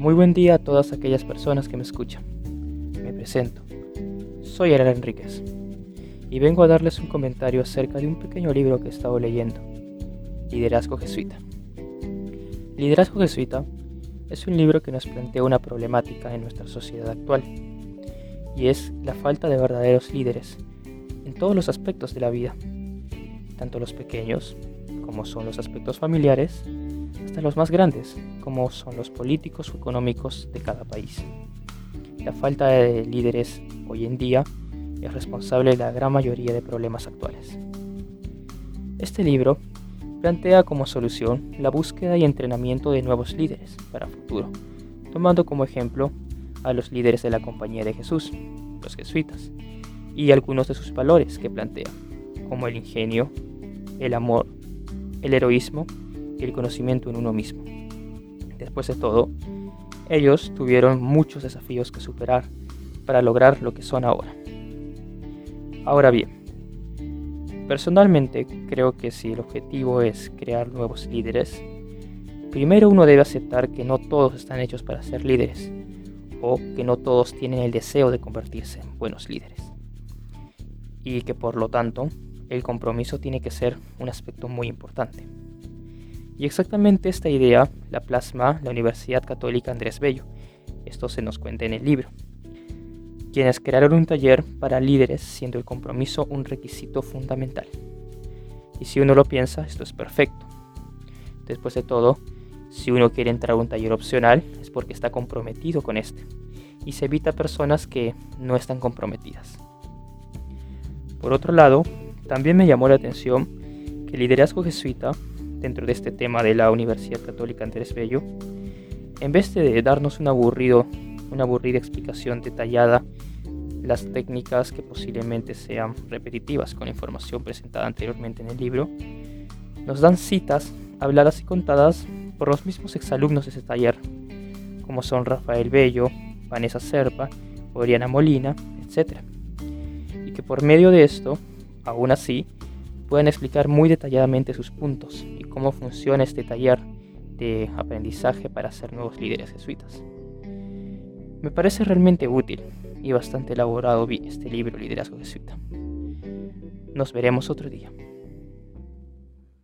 Muy buen día a todas aquellas personas que me escuchan. Me presento. Soy Ariel Enríquez y vengo a darles un comentario acerca de un pequeño libro que he estado leyendo, Liderazgo Jesuita. Liderazgo Jesuita es un libro que nos plantea una problemática en nuestra sociedad actual, y es la falta de verdaderos líderes en todos los aspectos de la vida, tanto los pequeños, como son los aspectos familiares, hasta los más grandes, como son los políticos o económicos de cada país. La falta de líderes hoy en día es responsable de la gran mayoría de problemas actuales. Este libro plantea como solución la búsqueda y entrenamiento de nuevos líderes para futuro, tomando como ejemplo a los líderes de la Compañía de Jesús, los jesuitas, y algunos de sus valores que plantea, como el ingenio, el amor, el heroísmo y el conocimiento en uno mismo. Después de todo, ellos tuvieron muchos desafíos que superar para lograr lo que son ahora. Ahora bien, personalmente creo que si el objetivo es crear nuevos líderes, primero uno debe aceptar que no todos están hechos para ser líderes o que no todos tienen el deseo de convertirse en buenos líderes. Y que por lo tanto el compromiso tiene que ser un aspecto muy importante. Y exactamente esta idea la plasma la Universidad Católica Andrés Bello. Esto se nos cuenta en el libro. Quienes crearon un taller para líderes siendo el compromiso un requisito fundamental. Y si uno lo piensa, esto es perfecto. Después de todo, si uno quiere entrar a un taller opcional es porque está comprometido con este y se evita personas que no están comprometidas. Por otro lado, también me llamó la atención que el liderazgo jesuita, dentro de este tema de la Universidad Católica Andrés Bello, en vez de darnos una aburrida explicación detallada, las técnicas que posiblemente sean repetitivas con información presentada anteriormente en el libro, nos dan citas habladas y contadas por los mismos exalumnos de ese taller, como son Rafael Bello, Vanessa Serpa, Oriana Molina, etc. Y que por medio de esto, aún así, pueden explicar muy detalladamente sus puntos y cómo funciona este taller de aprendizaje para ser nuevos líderes jesuitas. Me parece realmente útil y bastante elaborado este libro Liderazgo Jesuita. Nos veremos otro día.